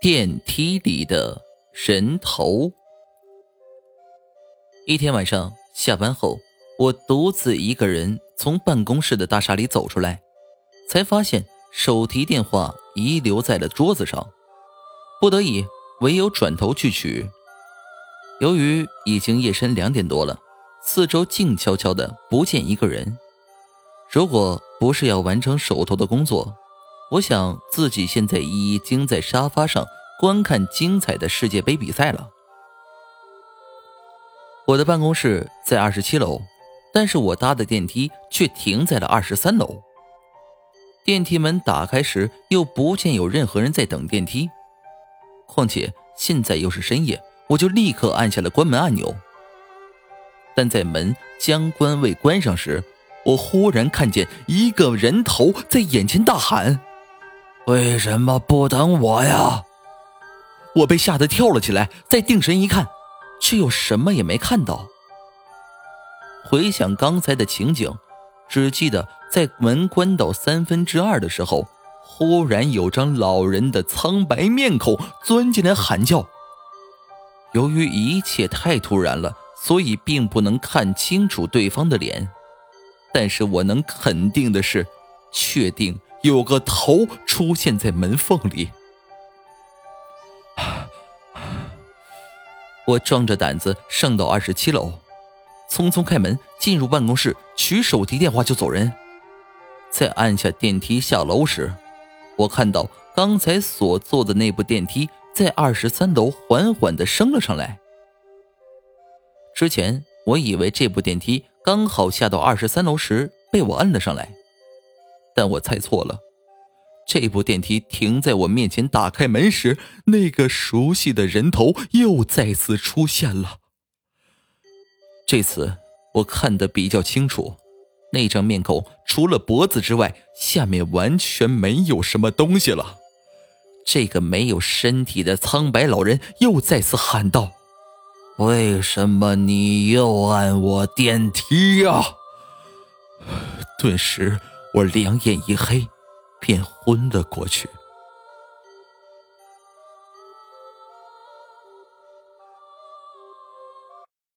电梯里的人头。一天晚上下班后，我独自一个人从办公室的大厦里走出来，才发现手提电话遗留在了桌子上，不得已唯有转头去取。由于已经夜深两点多了，四周静悄悄的，不见一个人。如果不是要完成手头的工作，我想自己现在已经在沙发上观看精彩的世界杯比赛了。我的办公室在二十七楼，但是我搭的电梯却停在了二十三楼。电梯门打开时，又不见有任何人在等电梯。况且现在又是深夜，我就立刻按下了关门按钮。但在门将关未关上时，我忽然看见一个人头在眼前大喊。为什么不等我呀？我被吓得跳了起来，再定神一看，却又什么也没看到。回想刚才的情景，只记得在门关到三分之二的时候，忽然有张老人的苍白面孔钻进来喊叫。由于一切太突然了，所以并不能看清楚对方的脸，但是我能肯定的是，确定。有个头出现在门缝里，我壮着胆子上到二十七楼，匆匆开门进入办公室，取手提电话就走人。在按下电梯下楼时，我看到刚才所坐的那部电梯在二十三楼缓缓的升了上来。之前我以为这部电梯刚好下到二十三楼时被我摁了上来。但我猜错了，这部电梯停在我面前，打开门时，那个熟悉的人头又再次出现了。这次我看得比较清楚，那张面孔除了脖子之外，下面完全没有什么东西了。这个没有身体的苍白老人又再次喊道：“为什么你又按我电梯呀？”顿时。我两眼一黑，便昏了过去。